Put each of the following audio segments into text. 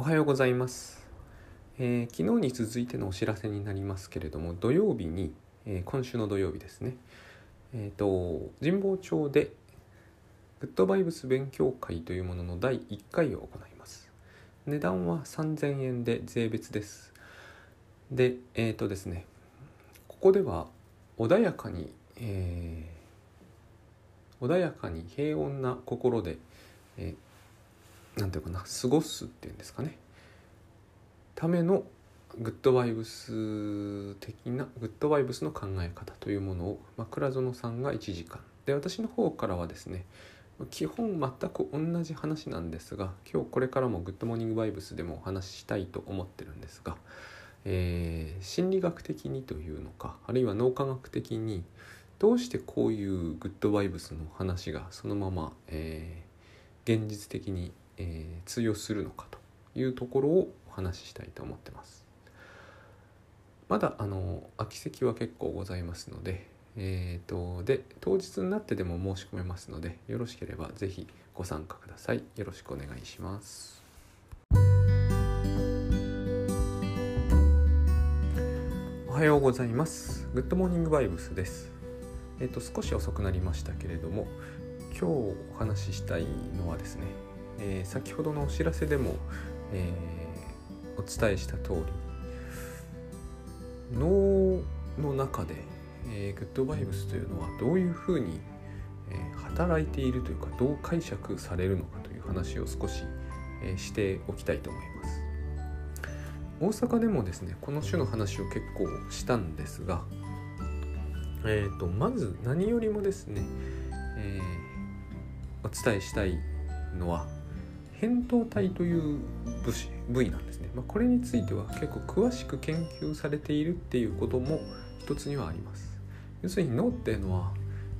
おはようございます、えー、昨日に続いてのお知らせになりますけれども土曜日に、えー、今週の土曜日ですね。えっ、ー、と神保町でグッドバイブス勉強会というものの第1回を行います。値段は3000円で税別です。でえっ、とですねここでは穏やかに、え穏やかに平穏な心で、えー何ていうかな過ごすっていうんですかね。ためのグッドバイブス的なグッドバイブスの考え方というものを、まあ、倉園さんが1時間。で私の方からはですね基本全く同じ話なんですが今日これからもグッドモーニングバイブスでもお話ししたいと思ってるんですが、えー、心理学的にというのかあるいは脳科学的にどうしてこういうグッドバイブスの話がそのまま、えー、現実的にえー、通用するのかというところをお話ししたいと思ってます。まだあの空き席は結構ございますので、えーと、で当日になってでも申し込めますのでよろしければ是非ご参加ください。よろしくお願いします。おはようございます。グッドモーニングバイブスです。えっ、ー、と少し遅くなりましたけれども、今日お話ししたいのはですね、えー、先ほどのお知らせでも、えー、お伝えした通り脳の中で、えー、グッドバイブスというのはどういうふうに、えー、働いているというかどう解釈されるのかという話を少し、えー、しておきたいと思います。大阪でもですねこの種の話を結構したんですが、えーと、まず何よりもですね、えー、お伝えしたいのは扁桃体という部部位なんですね、まあ、これについては結構詳しく研究されているっていうことも一つにはあります。要するに脳っていうのは、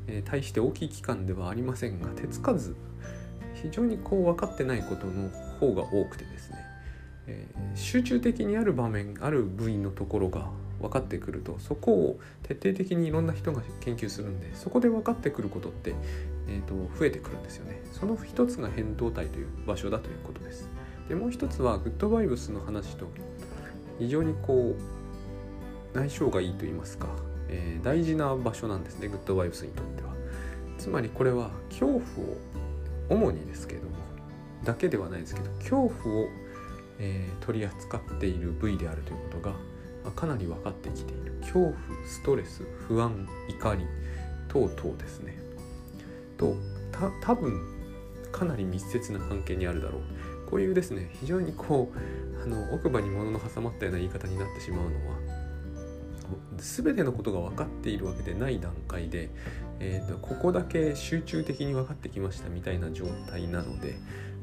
えー、対して大きい器官ではありませんが手つかず非常にこう分かってないことの方が多くてですね、えー、集中的にある場面ある部位のところが分かってくるとそこを徹底的にいろんな人が研究するんでそこで分かってくることって、えーと、増えてくるんですよね。その一つが扁桃体という場所だということです。でもう一つはグッドバイブスの話と非常にこう相性がいいと言いますか、えー、大事な場所なんですねグッドバイブスにとっては。つまりこれは恐怖を主にですけどもだけではないですけど恐怖を、えー、取り扱っている部位であるということがまかなり分かってきている。恐怖ストレス不安怒り等々ですね。とた多分かなり密接な関係にあるだろう。こういうですね非常にこうあの奥歯に物の挟まったような言い方になってしまうのは全てのことが分かっているわけでない段階で、えーと、ここだけ集中的に分かってきましたみたいな状態なので、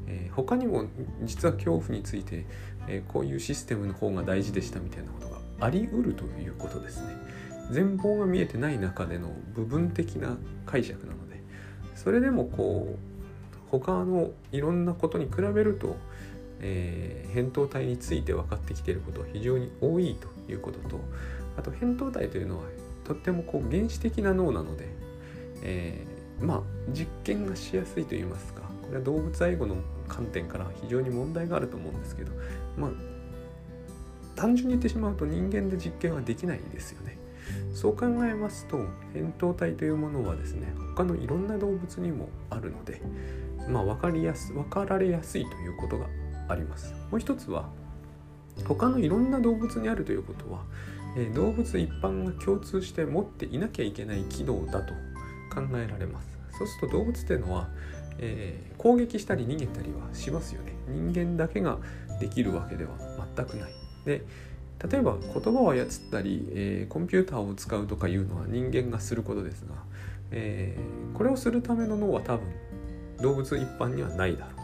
えー、他にも実は恐怖について、えー、こういうシステムの方が大事でしたみたいなことがあり得るということですね。全貌が見えてない中での部分的な解釈なのでそれでもこう他のいろんなことに比べると、えー、扁桃体について分かってきていることは非常に多いということとあと扁桃体というのはとってもこう原始的な脳なので、えー、まあ実験がしやすいといいますかこれは動物愛護の観点から非常に問題があると思うんですけどまあ単純に言ってしまうと人間で実験はできないですよね。そう考えますと扁桃体というものはですね他のいろんな動物にもあるのでまあ分かりやす分かられやすいということがあります。もう一つは他のいろんな動物にあるということは、え、動物一般が共通して持っていなきゃいけない機能だと考えられます。そうすると動物っていうのは、えー、攻撃したり逃げたりはしますよね。人間だけができるわけでは全くない。で例えば言葉を操ったり、えー、コンピューターを使うとかいうのは人間がすることですが、えー、これをするための脳は多分動物一般にはないだろうと。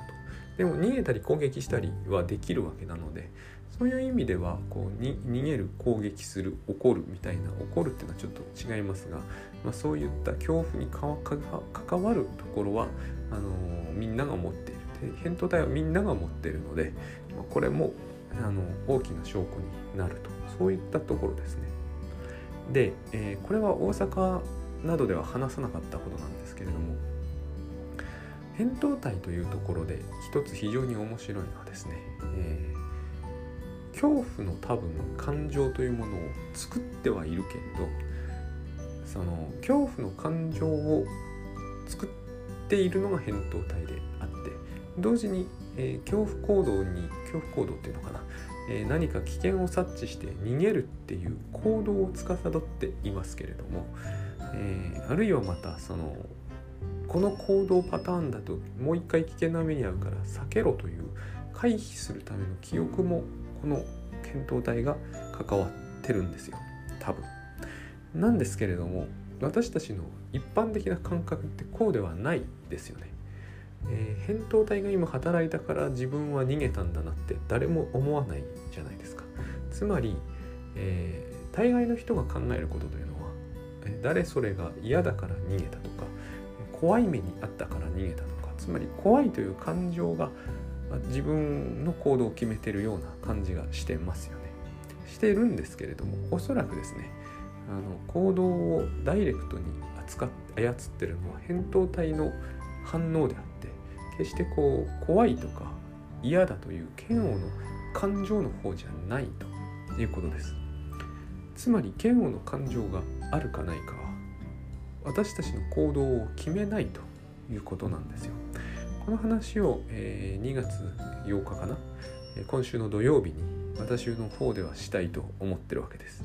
でも逃げたり攻撃したりはできるわけなのでそういう意味ではこうに逃げる攻撃する怒るみたいな怒るっていうのはちょっと違いますが、まあ、そういった恐怖に関わるところはあのー、みんなが持っている。で扁桃体はみんなが持っているので、まあ、これもあの大きな証拠になるとそういったところですね。で、えー、これは大阪などでは話さなかったことなんですけれども扁桃体というところで一つ非常に面白いのはですね、えー、恐怖の多分感情というものを作ってはいるけれどその恐怖の感情を作っているのが扁桃体であって同時に、えー、恐怖行動に恐怖行動っていうのかな、えー、何か危険を察知して逃げるっていう行動を司っていますけれども、えー、あるいはまたそのこの行動パターンだともう一回危険な目に遭うから避けろという回避するための記憶もこの検討体が関わってるんですよ多分。なんですけれども私たちの一般的な感覚ってこうではないですよね。えー、扁桃体が今働いたから自分は逃げたんだなって誰も思わないじゃないですか。つまり、えー、大概の人が考えることというのは誰それが嫌だから逃げたとか怖い目にあったから逃げたとかつまり怖いという感情が自分の行動を決めてるような感じがしてますよね。してるんですけれどもおそらくですねあの行動をダイレクトに扱っ操ってるのは扁桃体の反応であって決してこう怖いとか嫌だという嫌悪の感情の方じゃないということです。つまり嫌悪の感情があるかないかは私たちの行動を決めないということなんですよ。この話を、えー、2月8日かな今週の土曜日に私の方ではしたいと思ってるわけです。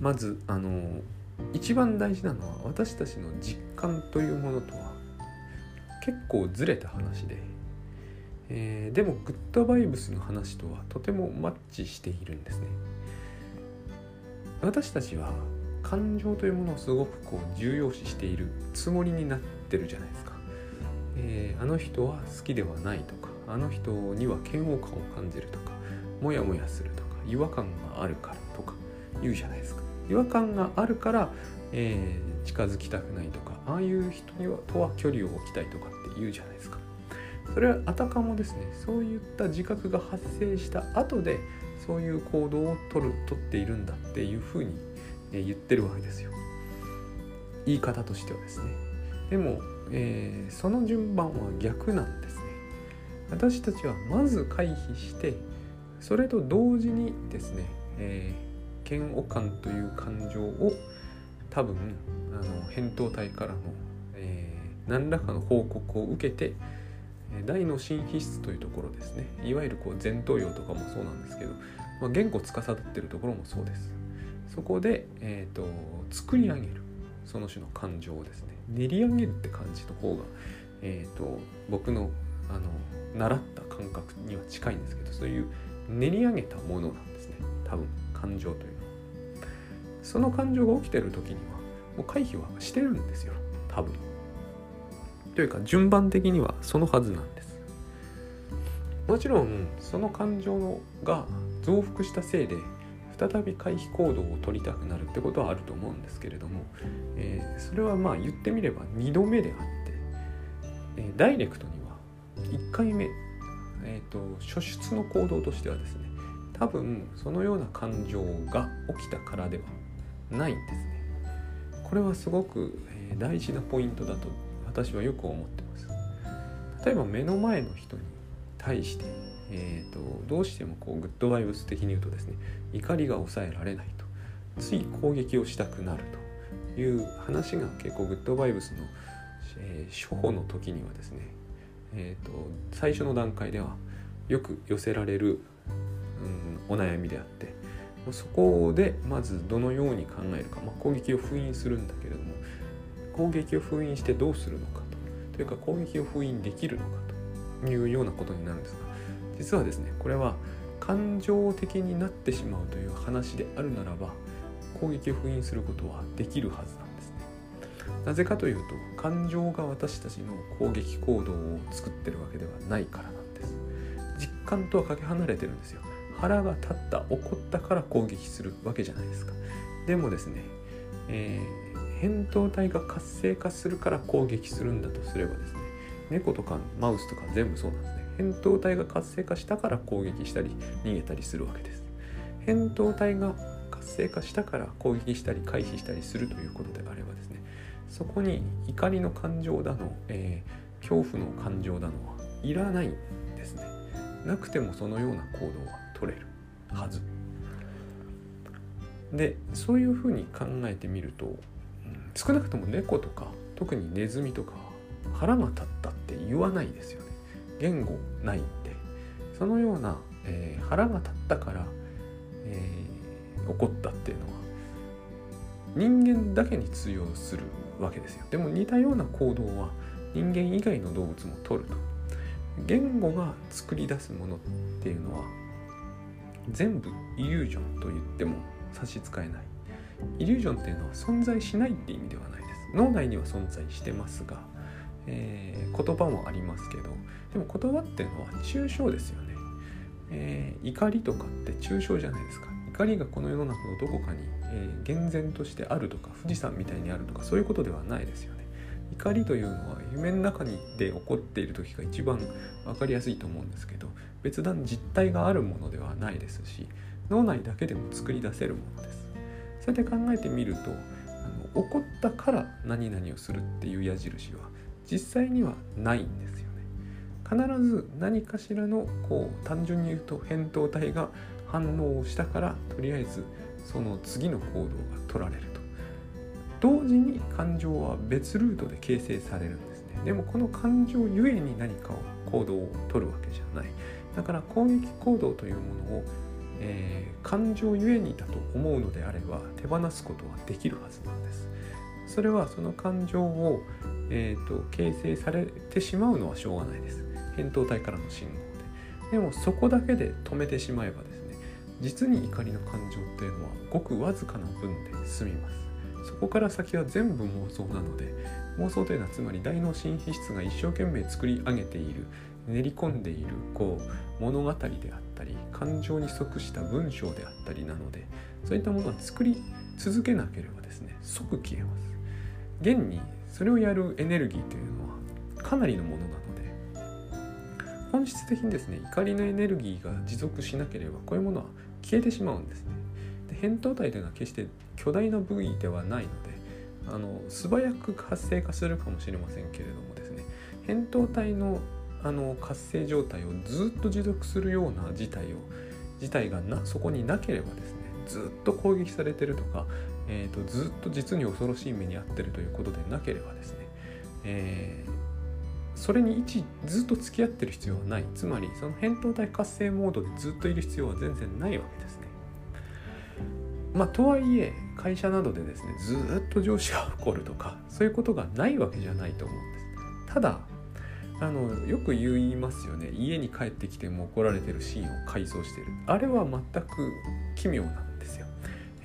まずあの一番大事なのは私たちの実感というものとは結構ずれた話で、えー、でもグッドバイブスの話とはとてもマッチしているんですね。私たちは感情というものをすごくこう重要視しているつもりになってるじゃないですか、えー、あの人は好きではないとかあの人には嫌悪感を感じるとかモヤモヤするとか違和感があるからとか言うじゃないですか。違和感があるから、えー、近づきたくないとかああいう人にはとは距離を置きたいとかって言うじゃないですか。それはあたかもですねそういった自覚が発生した後でそういう行動を取る取っているんだっていうふうに、え言ってるわけですよ。言い方としてはですね。でも、えー、その順番は逆なんですね。私たちはまず回避してそれと同時にですね、えー嫌悪感という感情を多分あの扁桃体からの、えー、何らかの報告を受けて大脳新皮質というところですね。いわゆるこう前頭葉とかもそうなんですけど、まあ、言語司ってるところもそうです。そこで、えーと、作り上げるその種の感情をですね練り上げるって感じの方が、えーと僕のあの習った感覚には近いんですけどそういう練り上げたものなんですね。多分感情というその感情が起きてる時にはもう回避はしてるんですよ。多分。というか順番的にはそのはずなんです。もちろんその感情が増幅したせいで再び回避行動を取りたくなるってことはあると思うんですけれども、えー、それはまあ言ってみれば2度目であって、えー、ダイレクトには1回目、えーと、と初出の行動としてはですね多分そのような感情が起きたからではないんですね。これはすごく大事なポイントだと私はよく思ってます。例えば目の前の人に対して、えーと、どうしてもこうグッドバイブス的に言うとですね怒りが抑えられないと。つい攻撃をしたくなると。いう話が結構グッドバイブスの、えー、処方の時にはですね、えーと最初の段階ではよく寄せられる、うん、お悩みであってそこでまずどのように考えるか、まあ、攻撃を封印するんだけれども攻撃を封印してどうするのかと。というか攻撃を封印できるのかというようなことになるんですが。実はですねこれは感情的になってしまうという話であるならば攻撃を封印することはできるはずなんですね。なぜかというと感情が私たちの攻撃行動を作ってるわけではないからなんです。実感とはかけ離れてるんですよ。腹が立った怒ったから攻撃するわけじゃないですか。でもですね、えー、扁桃体が活性化するから攻撃するんだとすればですね猫とかマウスとか全部そうなんですね。扁桃体が活性化したから攻撃したり逃げたりするわけです。扁桃体が活性化したから攻撃したり回避したりするということであればですねそこに怒りの感情だの、えー、恐怖の感情だのはいらないんですね。なくてもそのような行動は取れるはず。でそういうふうに考えてみると、少なくとも猫とか特にネズミとか腹が立ったって言わないですよね。言語ないんで。そのような、えー、腹が立ったから、えー、怒ったっていうのは人間だけに通用するわけですよ。でも似たような行動は人間以外の動物も取ると。言語が作り出すものっていうのは全部イリュージョンと言っても差し支えない。イリュージョンっていうのは存在しないって意味ではないです。脳内には存在してますが、えー、言葉もありますけどでも言葉っていうのは抽象ですよね、えー、怒りとかって抽象じゃないですか。怒りがこの世の中のどこかに、えー、厳然としてあるとか富士山みたいにあるとかそういうことではないですよね。怒りというのは夢の中にで起こっている時が一番分かりやすいと思うんですけど別段実体があるものではないですし脳内だけでも作り出せるものです。それで考えてみるとあの怒ったから何々をするっていう矢印は実際にはないんですよね。必ず何かしらのこう単純に言うと扁桃体が反応をしたからとりあえずその次の行動が取られる。同時に感情は別ルートで形成されるんですね。でもこの感情ゆえに何かを行動をとるわけじゃない。だから攻撃行動というものを、えー、感情ゆえにだと思うのであれば手放すことはできるはずなんです。それはその感情を、えーと、形成されてしまうのはしょうがないです。扁桃体からの信号で。でもそこだけで止めてしまえばですね実に怒りの感情っていうのはごくわずかな分で済みます。そこから先は全部妄想なので妄想というのはつまり大脳新皮質が一生懸命作り上げている練り込んでいるこう物語であったり感情に即した文章であったりなのでそういったものは作り続けなければですね即消えます。現にそれをやるエネルギーというのはかなりのものなので本質的にですね怒りのエネルギーが持続しなければこういうものは消えてしまうんですね。扁桃体というのは決して巨大な部位ではないのであの素早く活性化するかもしれませんけれどもですね扁桃体のあの活性状態をずっと持続するような事態を事態がなそこになければですねずっと攻撃されてるとか、えーと、ずっと実に恐ろしい目に遭ってるということでなければですね、えー、それに一ずっと付き合ってる必要はないつまりその扁桃体活性モードでずっといる必要は全然ないわけです。まあ、とはいえ会社などでですねずっと上司が怒るとかそういうことがないわけじゃないと思うんです。ただあのよく言いますよね。家に帰ってきても怒られてるシーンを回想してる。あれは全く奇妙なんですよ。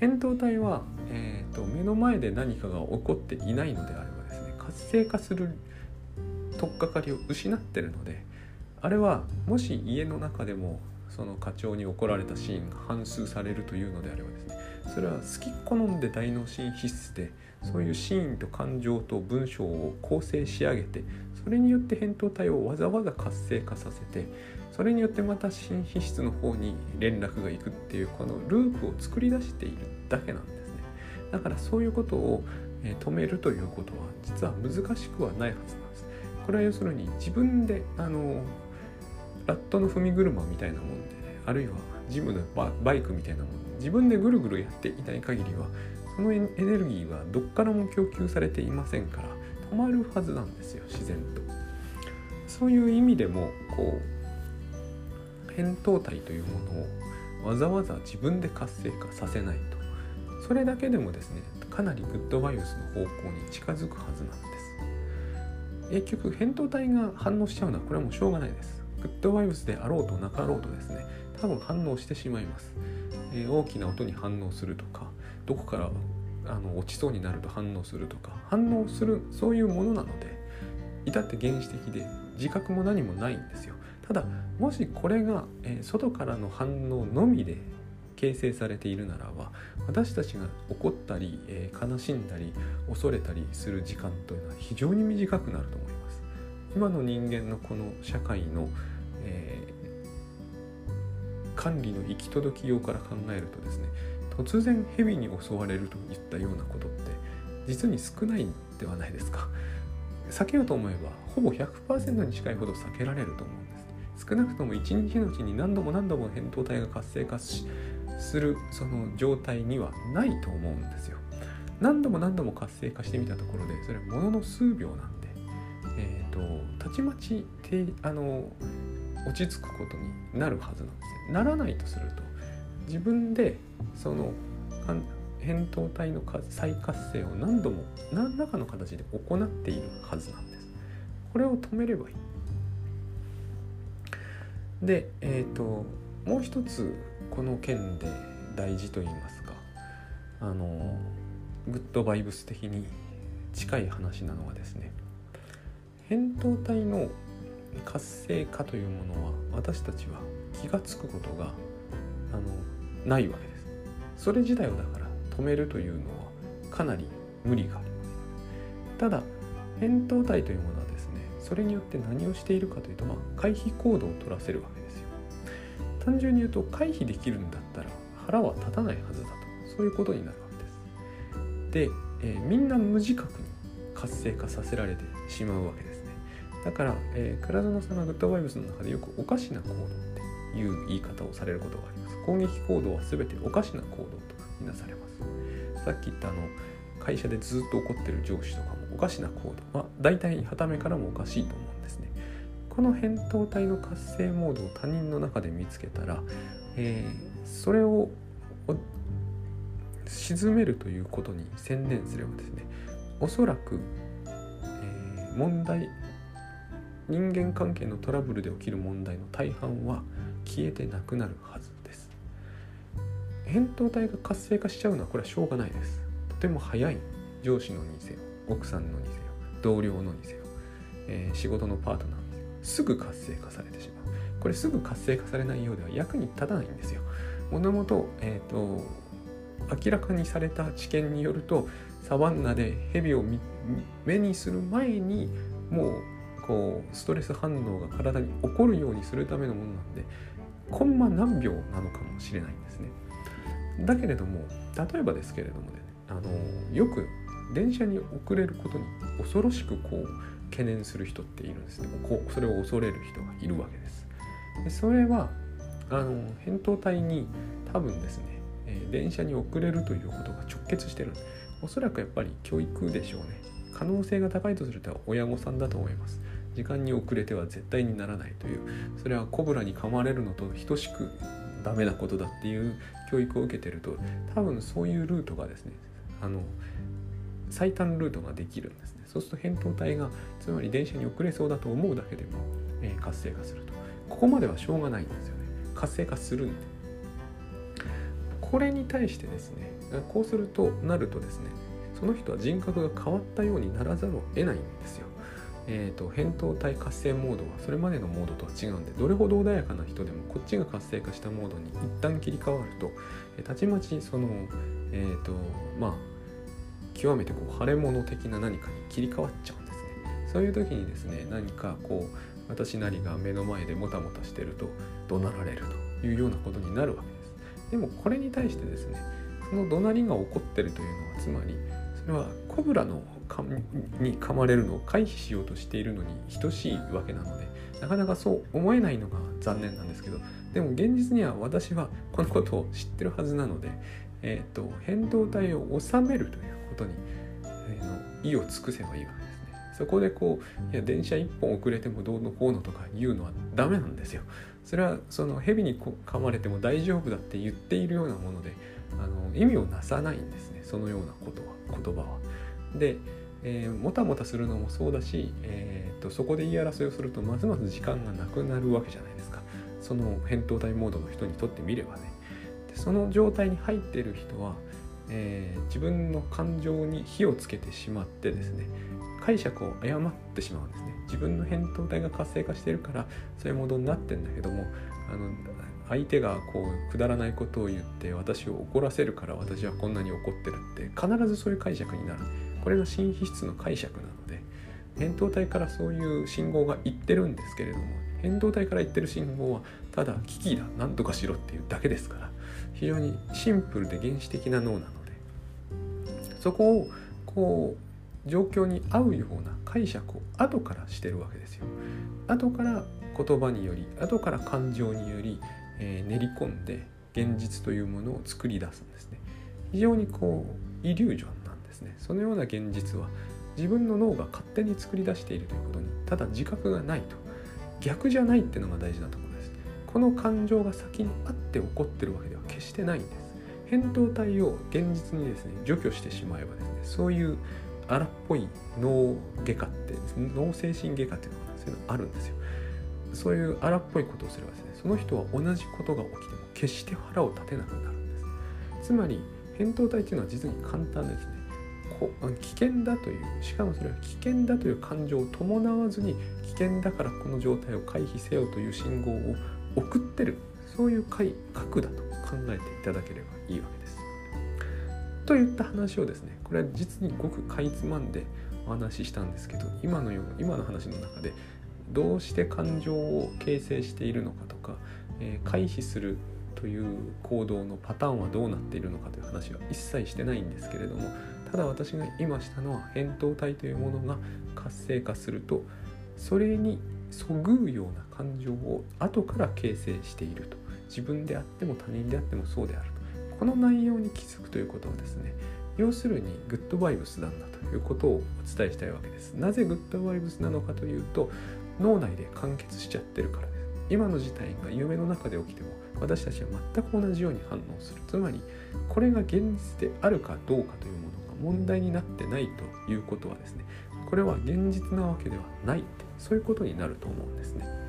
扁桃体は、えーと、目の前で何かが起こっていないのであればですね活性化する取っかかりを失ってるのであれはもし家の中でもその課長に怒られたシーンが反数されるというのであればですねそれは好き好んで大脳神必須でそういうシーンと感情と文章を構成し上げてそれによって扁桃体をわざわざ活性化させてそれによってまた新皮質の方に連絡がいくっていうこのループを作り出しているだけなんですね。だからそういうことを止めるということは実は難しくはないはずなんです。これは要するに自分であのラットの踏み車みたいなもんで、ね、あるいはジムのバイクみたいなもんで自分でぐるぐるやっていない限りはそのエネルギーはどっからも供給されていませんから止まるはずなんですよ自然と。そういう意味でもこう扁桃体というものをわざわざ自分で活性化させないと。それだけでもですねかなりグッドバイオスの方向に近づくはずなんです。結局扁桃体が反応しちゃうのはこれはもうしょうがないです。グッドバイオスであろうとなかろうとですね多分反応してしまいます。え大きな音に反応するとかどこからあの落ちそうになると反応するとか反応するそういうものなので至って原始的で自覚も何もないんですよ。ただもしこれが、えー、外からの反応のみで形成されているならば私たちが怒ったり、えー、悲しんだり恐れたりする時間というのは非常に短くなると思います。今の人間のこの社会の、えー管理の行き届きようから考えるとですね突然蛇に襲われるといったようなことって実に少ないんではないですか避けようと思えばほぼ100%に近いほど避けられると思うんです少なくとも1日のうちに何度も何度も扁桃体が活性化するその状態にはないと思うんですよ。何度も何度も活性化してみたところでそれはものの数秒なんで、えーと、たちまちてあの落ち着くことになるはずなんですね。ならないとすると自分でその扁桃体の再活性を何度も何らかの形で行っているはずなんです。これを止めればいい。で、えっ、ー、ともう一つこの件で大事と言いますかあのグッドバイブス的に近い話なのはですね扁桃体の活性化というものは私たちは気が付くことがあのないわけです。それ自体をだから止めるというのはかなり無理がありますただ扁桃体というものはですねそれによって何をしているかというと、まあ、回避行動を取らせるわけですよ。単純に言うと回避できるんだったら腹は立たないはずだと。そういうことになるわけです。で、えー、みんな無自覚に活性化させられてしまうわけです。だから、えー、倉園さんがグッドバイブスの中でよくおかしな行動っていう言い方をされることがあります。攻撃行動は全ておかしな行動とみなされます。さっき言ったあの会社でずっと怒ってる上司とかもおかしな行動。まあ大体はためからもおかしいと思うんですね。この扁桃体の活性モードを他人の中で見つけたら、えー、それを沈めるということに専念すればですねおそらく、えー、問題人間関係のトラブルで起きる問題の大半は消えてなくなるはずです。扁桃体が活性化しちゃうのはこれはしょうがないです。とても早い。上司のにせよ。奥さんのにせよ。同僚のにせよ、えー、仕事のパートナーにせよ。すぐ活性化されてしまう。これすぐ活性化されないようでは役に立たないんですよ。もともと,、えーと、明らかにされた知見によるとサバンナでヘビを目にする前にもうこうストレス反応が体に起こるようにするためのものなんでコンマ何秒なのかもしれないんですね。だけれども例えばですけれどもねあのよく電車に遅れることに恐ろしくこう懸念する人っているんですね。こうそれを恐れる人がいるわけです。でそれはあの扁桃体に多分ですね、え、電車に遅れるということが直結してる。おそらくやっぱり教育でしょうね。可能性が高いとすると親御さんだと思います。時間に遅れては絶対にならないというそれはコブラに噛まれるのと等しくダメなことだっていう教育を受けてると多分そういうルートがですねあの最短ルートができるんですね。そうすると扁桃体がつまり電車に遅れそうだと思うだけでも、えー、活性化すると。ここまではしょうがないんですよね。活性化するんで。これに対してですねこうするとなるとですねその人は人格が変わったようにならざるを得ないんですよ。えーと、扁桃体活性モードはそれまでのモードとは違うんでどれほど穏やかな人でもこっちが活性化したモードに一旦切り替わるとたちまちそのえっ、ー、とまあ極めてこう腫れ物的な何かに切り替わっちゃうんですね。そういう時にですね何かこう私なりが目の前でもたもたしてると怒鳴られるというようなことになるわけです。でもこれに対してですねその怒鳴りが起こってるというのはつまりはコブラのに噛まれるのを回避しようとしているのに等しいわけなのでなかなかそう思えないのが残念なんですけどでも現実には私はこのことを知ってるはずなので、えーと、変動体を収めるということに、えー、の意を尽くせばいいわけですね。そこでこういや電車1本遅れてもどうのこうのとか言うのはダメなんですよ。それはその蛇に噛まれても大丈夫だって言っているようなものであの意味をなさないんですね。そのようなことは言葉は。で、えー、もたもたするのもそうだし、えーと、そこで言い争いをするとますます時間がなくなるわけじゃないですか。その扁桃体モードの人にとってみればね。でその状態に入っている人は、えー、自分の感情に火をつけてしまってですね解釈を誤ってしまうんですね。自分の扁桃体が活性化してるからそういうモードになってんだけどもあの相手がこうくだらないことを言って私を怒らせるから私はこんなに怒ってるって必ずそういう解釈になる。これが新皮質の解釈なので扁桃体からそういう信号が言ってるんですけれども扁桃体から言ってる信号はただ危機だ何とかしろっていうだけですから非常にシンプルで原始的な脳なのでそこをこう状況に合うような解釈を後からしてるわけですよ。後から言葉により後から感情により、えー、練り込んで現実というものを作り出すんですね。非常にこうイリュージョンなんですね。そのような現実は自分の脳が勝手に作り出しているということにただ自覚がないと。逆じゃないっていうのが大事なところです。この感情が先にあって起こってるわけでは決してないんです。扁桃体を現実にですね除去してしまえばですねそういう荒っぽい脳外科って脳精神外科っていうのがそういうのあるんですよ。そういう荒っぽいことをすればですねその人は同じことが起きても決して腹を立てなくなるんです。つまり扁桃体っていうのは実に簡単ですね。こ危険だというしかもそれは危険だという感情を伴わずに危険だからこの状態を回避せよという信号を送ってる。そういう核だと考えていただければいいわけです。といった話をですねこれは実にごくかいつまんでお話ししたんですけど今のよう今の話の中でどうして感情を形成しているのかとか、えー、回避するという行動のパターンはどうなっているのかという話は一切してないんですけれどもただ私が今したのは扁桃体というものが活性化するとそれにそぐうような感情を後から形成していると。自分であっても他人であってもそうであると。この内容に気づくということはですね要するにグッドバイブスなんだということをお伝えしたいわけです。なぜグッドバイブスなのかというと脳内で完結しちゃってるからです今の事態が夢の中で起きても私たちは全く同じように反応するつまりこれが現実であるかどうかというものが問題になってないということはですねこれは現実なわけではないってそういうことになると思うんですね。